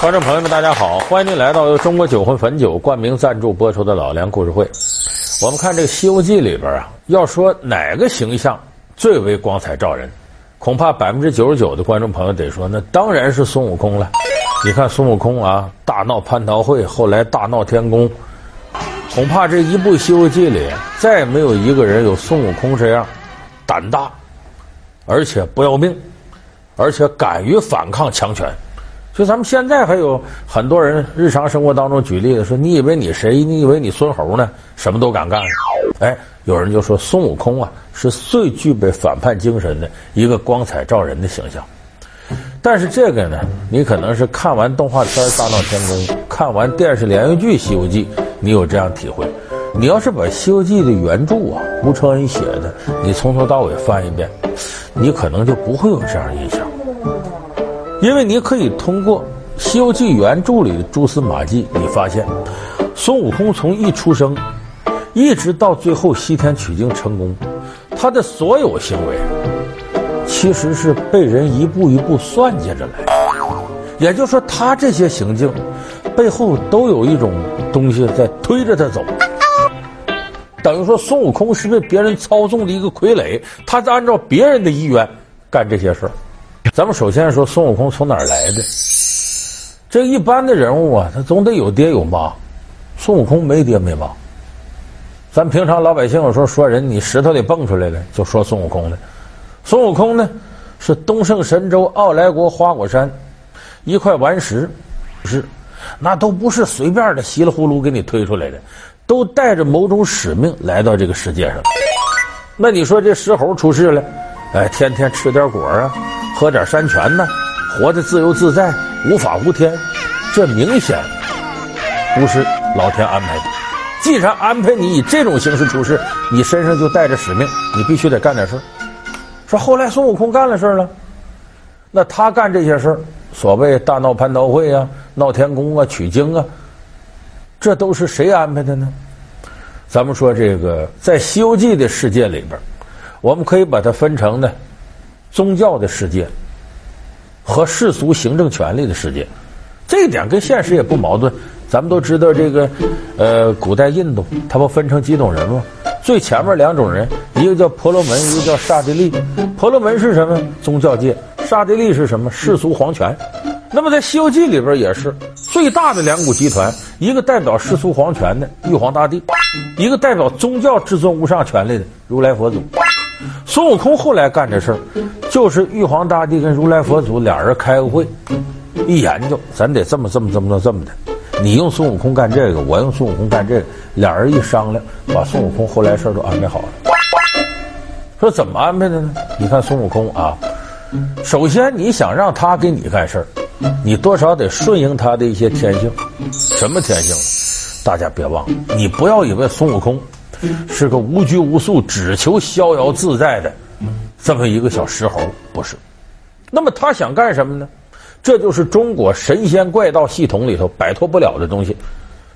观众朋友们，大家好！欢迎您来到由中国酒魂汾酒冠名赞助播出的《老梁故事会》。我们看这个《西游记》里边啊，要说哪个形象最为光彩照人，恐怕百分之九十九的观众朋友得说，那当然是孙悟空了。你看孙悟空啊，大闹蟠桃会，后来大闹天宫，恐怕这一部《西游记》里再也没有一个人有孙悟空这样胆大，而且不要命，而且敢于反抗强权。就咱们现在还有很多人日常生活当中举例子说，你以为你谁？你以为你孙猴呢？什么都敢干。哎，有人就说孙悟空啊是最具备反叛精神的一个光彩照人的形象。但是这个呢，你可能是看完动画片《大闹天宫》，看完电视连续剧《西游记》，你有这样体会。你要是把《西游记》的原著啊，吴承恩写的，你从头到尾翻一遍，你可能就不会有这样的印象。因为你可以通过《西游记》原著里的蛛丝马迹，你发现孙悟空从一出生，一直到最后西天取经成功，他的所有行为其实是被人一步一步算计着来。也就是说，他这些行径背后都有一种东西在推着他走。等于说，孙悟空是被别人操纵的一个傀儡，他在按照别人的意愿干这些事儿。咱们首先说孙悟空从哪儿来的？这一般的人物啊，他总得有爹有妈。孙悟空没爹没妈。咱平常老百姓有时候说人，你石头里蹦出来的，就说孙悟空的。孙悟空呢，是东胜神州傲来国花果山一块顽石，是，那都不是随便的稀里糊涂给你推出来的，都带着某种使命来到这个世界上。那你说这石猴出世了，哎，天天吃点果啊。喝点山泉呢，活得自由自在，无法无天，这明显不是老天安排的。既然安排你以这种形式出世，你身上就带着使命，你必须得干点事儿。说后来孙悟空干了事儿了，那他干这些事儿，所谓大闹蟠桃会啊、闹天宫啊、取经啊，这都是谁安排的呢？咱们说这个在《西游记》的世界里边，我们可以把它分成呢。宗教的世界和世俗行政权力的世界，这一点跟现实也不矛盾。咱们都知道，这个呃，古代印度，它不分成几种人吗？最前面两种人，一个叫婆罗门，一个叫刹帝利。婆罗门是什么？宗教界。刹帝利是什么？世俗皇权。那么在《西游记》里边也是最大的两股集团，一个代表世俗皇权的玉皇大帝，一个代表宗教至尊无上权力的如来佛祖。孙悟空后来干这事儿，就是玉皇大帝跟如来佛祖俩人开个会，一研究，咱得这么这么这么这么的。你用孙悟空干这个，我用孙悟空干这个，俩人一商量，把孙悟空后来事儿都安排好了。说怎么安排的呢？你看孙悟空啊，首先你想让他给你干事儿，你多少得顺应他的一些天性。什么天性？大家别忘了，你不要以为孙悟空。是个无拘无束、只求逍遥自在的这么一个小石猴，不是？那么他想干什么呢？这就是中国神仙怪道系统里头摆脱不了的东西，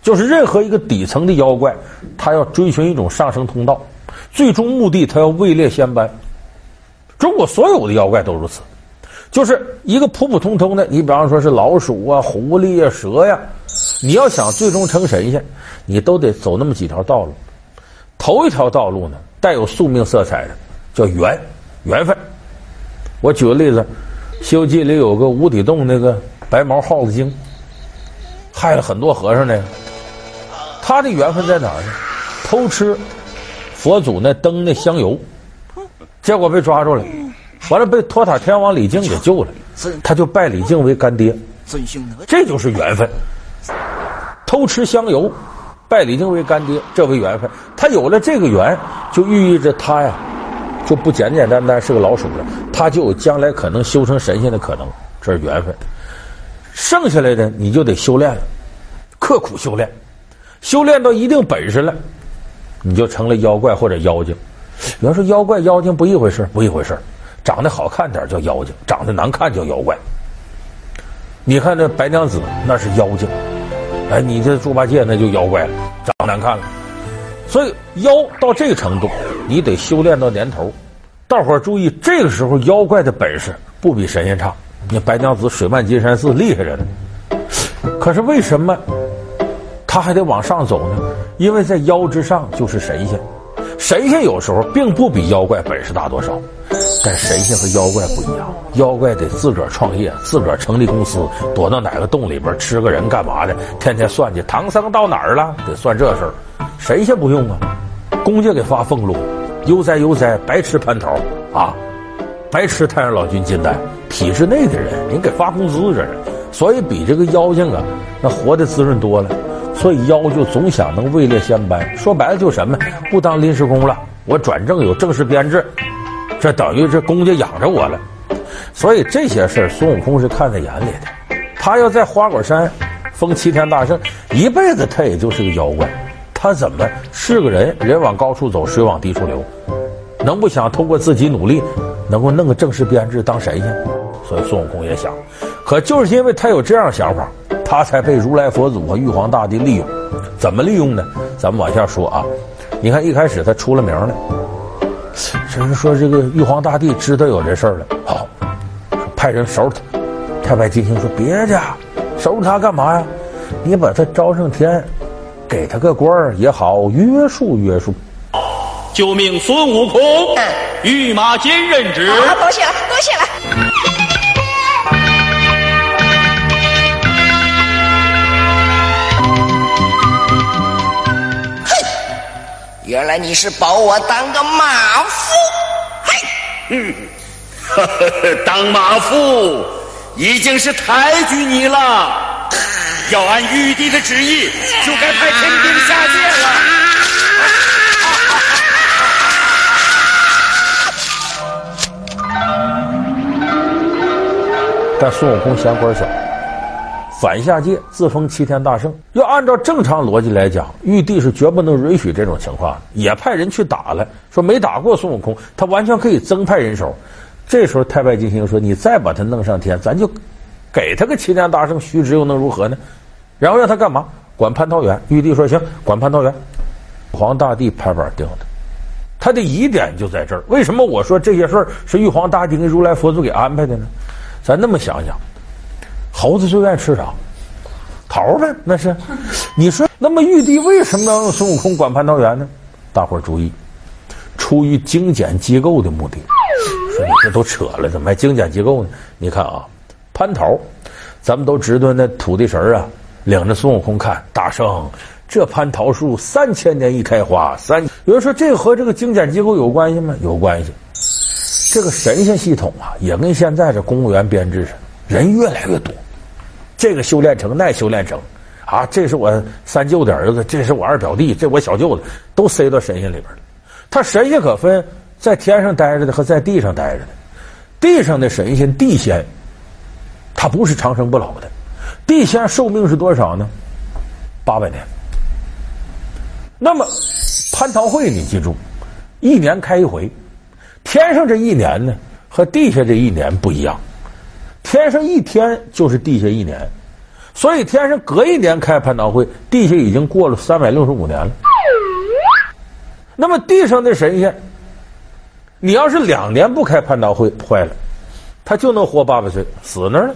就是任何一个底层的妖怪，他要追寻一种上升通道，最终目的他要位列仙班。中国所有的妖怪都如此，就是一个普普通通的，你比方说是老鼠啊、狐狸啊、蛇呀，你要想最终成神仙，你都得走那么几条道路。头一条道路呢，带有宿命色彩的，叫缘，缘分。我举个例子，《西游记》里有个无底洞那个白毛耗子精，害了很多和尚呢。他的缘分在哪儿呢？偷吃佛祖那灯那香油，结果被抓住了，完了被托塔天王李靖给救了，他就拜李靖为干爹。这就是缘分，偷吃香油。拜李靖为干爹，这为缘分。他有了这个缘，就寓意着他呀，就不简简单单是个老鼠了，他就有将来可能修成神仙的可能。这是缘分。剩下来的你就得修炼了，刻苦修炼，修炼到一定本事了，你就成了妖怪或者妖精。有人说妖怪妖精不一回事，不一回事。长得好看点叫妖精，长得难看叫妖怪。你看那白娘子，那是妖精。哎，你这猪八戒那就妖怪了，长难看了。所以妖到这个程度，你得修炼到年头。大伙儿注意，这个时候妖怪的本事不比神仙差。你白娘子水漫金山寺厉害着呢。可是为什么他还得往上走呢？因为在妖之上就是神仙，神仙有时候并不比妖怪本事大多少，但神仙和妖怪不一样，妖怪得自个儿创业，自个儿成立公司，躲到哪个洞里边吃个人干嘛的，天天算计唐僧到哪儿了，得算这事儿。神仙不用啊，公家给发俸禄，悠哉悠哉，白吃蟠桃啊。白吃太上老君金丹，体制内的人，人给发工资这是，所以比这个妖精啊，那活得滋润多了。所以妖就总想能位列仙班，说白了就什么，不当临时工了，我转正有正式编制，这等于这公家养着我了。所以这些事儿孙悟空是看在眼里的。他要在花果山封齐天大圣，一辈子他也就是个妖怪，他怎么是个人？人往高处走，水往低处流，能不想通过自己努力？能够弄个正式编制当神仙，所以孙悟空也想，可就是因为他有这样想法，他才被如来佛祖和玉皇大帝利用。怎么利用呢？咱们往下说啊。你看一开始他出了名了，只是说这个玉皇大帝知道有这事儿了，好，派人收拾他。太白金星说：“别介，收拾他干嘛呀？你把他招上天，给他个官儿也好，约束约束。”就命孙悟空御马监任职。啊，多谢了，多谢了。原来你是保我当个马夫。嘿，嗯，呵呵，当马夫已经是抬举你了，要按玉帝的旨意，就该派天兵下界了。但孙悟空嫌官小，反下界自封齐天大圣。要按照正常逻辑来讲，玉帝是绝不能允许这种情况，也派人去打了。说没打过孙悟空，他完全可以增派人手。这时候太白金星说：“你再把他弄上天，咱就给他个齐天大圣虚职，又能如何呢？”然后让他干嘛？管蟠桃园。玉帝说：“行，管蟠桃园。”玉皇大帝拍板定的，他的疑点就在这儿。为什么我说这些事儿是玉皇大帝跟如来佛祖给安排的呢？咱那么想想，猴子最爱吃啥？桃呗，那是。你说，那么玉帝为什么要用孙悟空管蟠桃园呢？大伙儿注意，出于精简机构的目的。说你这都扯了，怎么还精简机构呢？你看啊，蟠桃，咱们都知道那土地神啊，领着孙悟空看大圣，这蟠桃树三千年一开花，三。有人说这和这个精简机构有关系吗？有关系。这个神仙系统啊，也跟现在这公务员编制似的，人越来越多。这个修炼成，那修炼成，啊，这是我三舅的儿子，这是我二表弟，这我小舅子，都塞到神仙里边了。他神仙可分在天上待着的和在地上待着的。地上的神仙地仙，他不是长生不老的。地仙寿命是多少呢？八百年。那么蟠桃会，你记住，一年开一回。天上这一年呢，和地下这一年不一样。天上一天就是地下一年，所以天上隔一年开蟠桃会，地下已经过了三百六十五年了。那么地上的神仙，你要是两年不开蟠桃会，坏了，他就能活八百岁，死那儿了。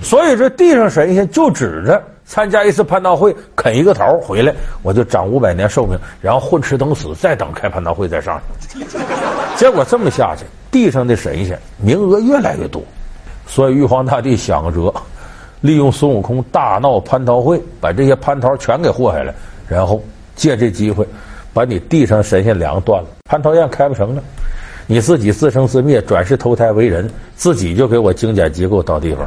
所以这地上神仙就指着参加一次蟠桃会，啃一个桃回来，我就长五百年寿命，然后混吃等死，再等开蟠桃会再上。结果这么下去，地上的神仙名额越来越多，所以玉皇大帝想个辙利用孙悟空大闹蟠桃会，把这些蟠桃全给祸害了，然后借这机会把你地上神仙梁断了，蟠桃宴开不成了，你自己自生自灭，转世投胎为人，自己就给我精简机构到地方。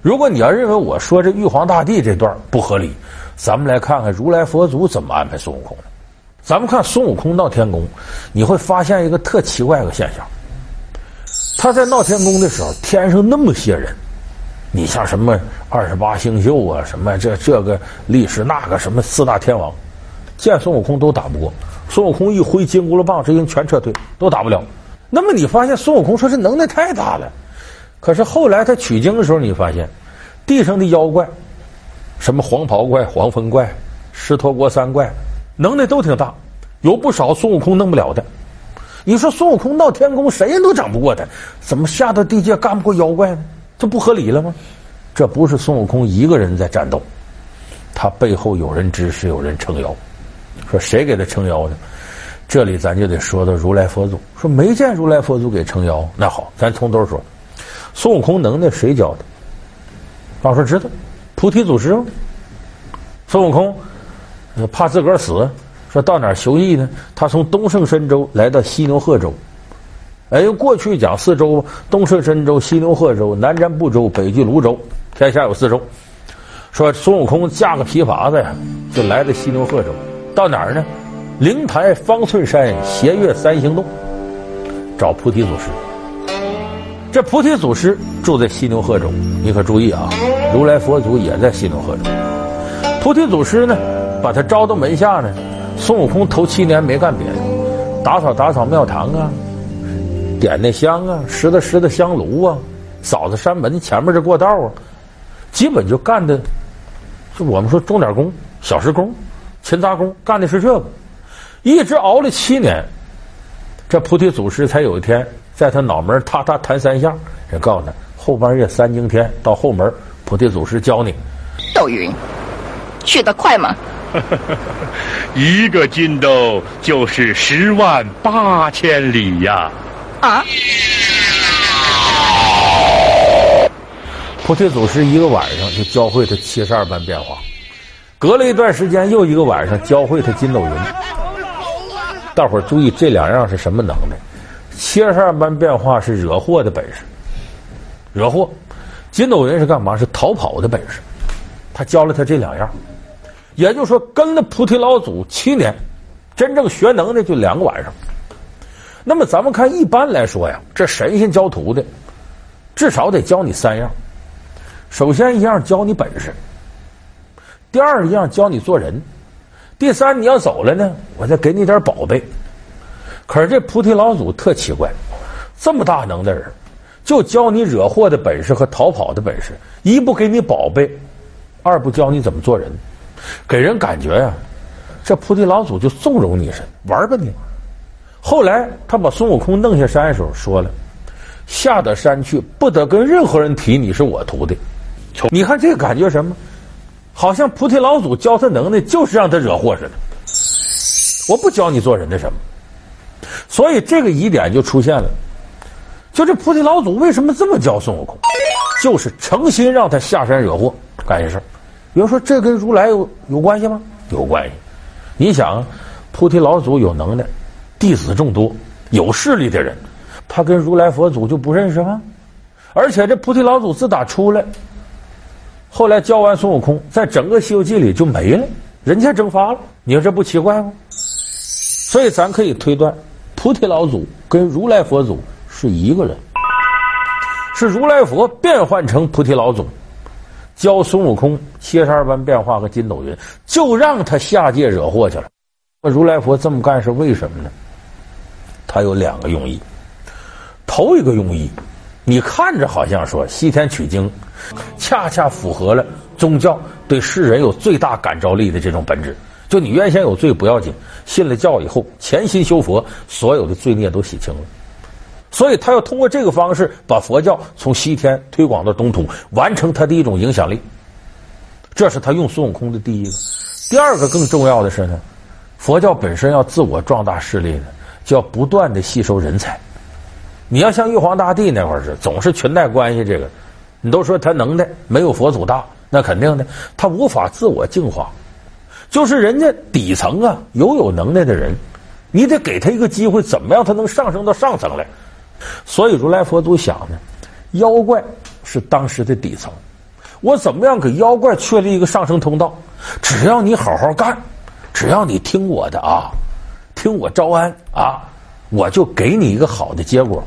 如果你要认为我说这玉皇大帝这段不合理，咱们来看看如来佛祖怎么安排孙悟空。咱们看孙悟空闹天宫，你会发现一个特奇怪的现象。他在闹天宫的时候，天上那么些人，你像什么二十八星宿啊，什么这这个历史那个什么四大天王，见孙悟空都打不过。孙悟空一挥金箍棒，这人全撤退，都打不了。那么你发现孙悟空说这能耐太大了。可是后来他取经的时候，你发现地上的妖怪，什么黄袍怪、黄风怪、狮驼国三怪。能耐都挺大，有不少孙悟空弄不了的。你说孙悟空闹天宫，谁都整不过他，怎么下到地界干不过妖怪呢？这不合理了吗？这不是孙悟空一个人在战斗，他背后有人支持，有人撑腰。说谁给他撑腰呢？这里咱就得说到如来佛祖。说没见如来佛祖给撑腰，那好，咱从头说。孙悟空能耐谁教的？老师知道，菩提祖师。孙悟空怕自个儿死，说到哪儿求艺呢？他从东胜神州来到西牛贺州。哎，过去讲四州：东胜神州、西牛贺州、南瞻部洲、北俱芦洲，天下有四州。说孙悟空架个皮筏子呀，就来到西牛贺州。到哪儿呢？灵台方寸山斜月三星洞，找菩提祖师。这菩提祖师住在西牛贺州，你可注意啊！如来佛祖也在西牛贺州。菩提祖师呢，把他招到门下呢。孙悟空头七年没干别的，打扫打扫庙堂啊。点那香啊，拾掇拾掇香炉啊，扫扫山门前面这过道啊，基本就干的，就我们说钟点工、小时工、勤杂工，干的是这个，一直熬了七年，这菩提祖师才有一天在他脑门踏踏弹三下，人告诉他后半夜三更天到后门，菩提祖师教你。斗云，去得快吗？一个筋斗就是十万八千里呀。啊！菩提祖师一个晚上就教会他七十二般变化，隔了一段时间又一个晚上教会他筋斗云。大伙儿注意，这两样是什么能耐？七十二般变化是惹祸的本事，惹祸；筋斗云是干嘛？是逃跑的本事。他教了他这两样，也就是说，跟了菩提老祖七年，真正学能的就两个晚上。那么咱们看，一般来说呀，这神仙教徒的，至少得教你三样。首先一样教你本事，第二一样教你做人，第三你要走了呢，我再给你点宝贝。可是这菩提老祖特奇怪，这么大能的人，就教你惹祸的本事和逃跑的本事，一不给你宝贝，二不教你怎么做人，给人感觉呀，这菩提老祖就纵容你似的，玩吧你。后来他把孙悟空弄下山的时候说了：“下得山去，不得跟任何人提你是我徒弟。”你看这个感觉什么？好像菩提老祖教他能耐，就是让他惹祸似的。我不教你做人的什么，所以这个疑点就出现了。就这菩提老祖为什么这么教孙悟空？就是诚心让他下山惹祸干些事儿。比如说，这跟如来有有关系吗？有关系。你想，菩提老祖有能耐。弟子众多，有势力的人，他跟如来佛祖就不认识吗？而且这菩提老祖自打出来，后来教完孙悟空，在整个《西游记》里就没了，人间蒸发了。你说这不奇怪吗？所以咱可以推断，菩提老祖跟如来佛祖是一个人，是如来佛变换成菩提老祖，教孙悟空七十二般变化和筋斗云，就让他下界惹祸去了。那如来佛这么干是为什么呢？他有两个用意，头一个用意，你看着好像说西天取经，恰恰符合了宗教对世人有最大感召力的这种本质。就你原先有罪不要紧，信了教以后，潜心修佛，所有的罪孽都洗清了。所以他要通过这个方式把佛教从西天推广到东土，完成他的一种影响力。这是他用孙悟空的第一个。第二个更重要的是呢，佛教本身要自我壮大势力呢。就要不断的吸收人才，你要像玉皇大帝那会儿是总是裙带关系，这个你都说他能耐没有佛祖大，那肯定的，他无法自我净化。就是人家底层啊，有有能耐的人，你得给他一个机会，怎么样他能上升到上层来？所以如来佛祖想呢，妖怪是当时的底层，我怎么样给妖怪确立一个上升通道？只要你好好干，只要你听我的啊。听我招安啊，我就给你一个好的结果。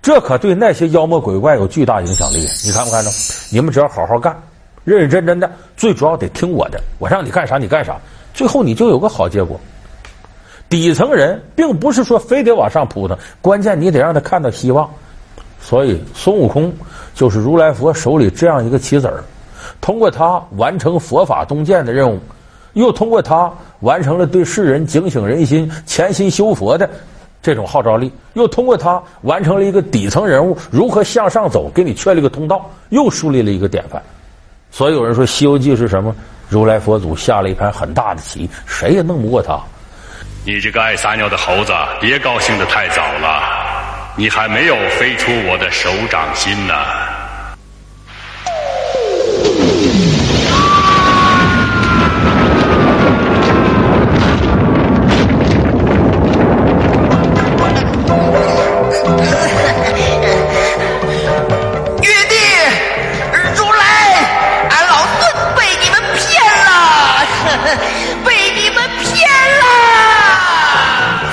这可对那些妖魔鬼怪有巨大影响力。你看没看着？你们只要好好干，认认真真的，最主要得听我的。我让你干啥你干啥，最后你就有个好结果。底层人并不是说非得往上扑腾，关键你得让他看到希望。所以孙悟空就是如来佛手里这样一个棋子儿，通过他完成佛法东渐的任务。又通过他完成了对世人警醒人心、潜心修佛的这种号召力，又通过他完成了一个底层人物如何向上走，给你确立个通道，又树立了一个典范。所以有人说《西游记》是什么？如来佛祖下了一盘很大的棋，谁也弄不过他。你这个爱撒尿的猴子，别高兴得太早了，你还没有飞出我的手掌心呢。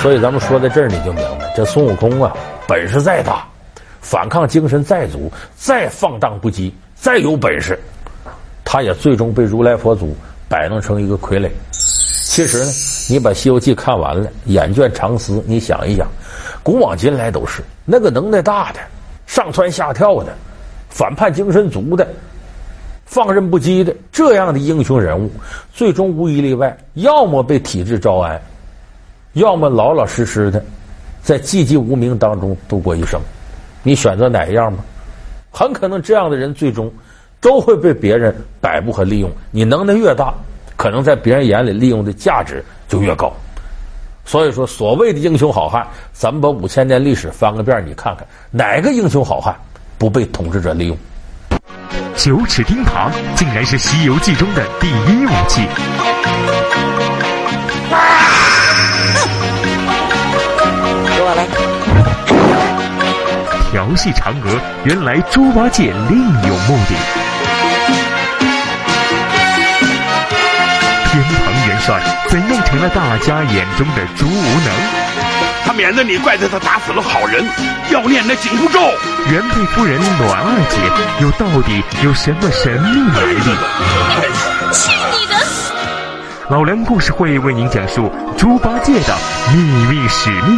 所以咱们说到这儿，你就明白，这孙悟空啊，本事再大，反抗精神再足，再放荡不羁，再有本事，他也最终被如来佛祖摆弄成一个傀儡。其实呢，你把《西游记》看完了，眼倦长思，你想一想，古往今来都是那个能耐大的、上蹿下跳的、反叛精神足的、放任不羁的这样的英雄人物，最终无一例外，要么被体制招安。要么老老实实的，在寂寂无名当中度过一生，你选择哪一样吗？很可能这样的人最终都会被别人摆布和利用。你能耐越大，可能在别人眼里利用的价值就越高。所以说，所谓的英雄好汉，咱们把五千年历史翻个遍，你看看哪个英雄好汉不被统治者利用？九齿钉耙竟然是《西游记》中的第一武器。调戏嫦娥，原来猪八戒另有目的。天蓬元帅怎样成了大家眼中的猪无能？他免得你怪罪他打死了好人，要念那紧箍咒。原配夫人暖二姐又到底有什么神秘来历？去你的！老梁故事会为您讲述猪八戒的秘密使命。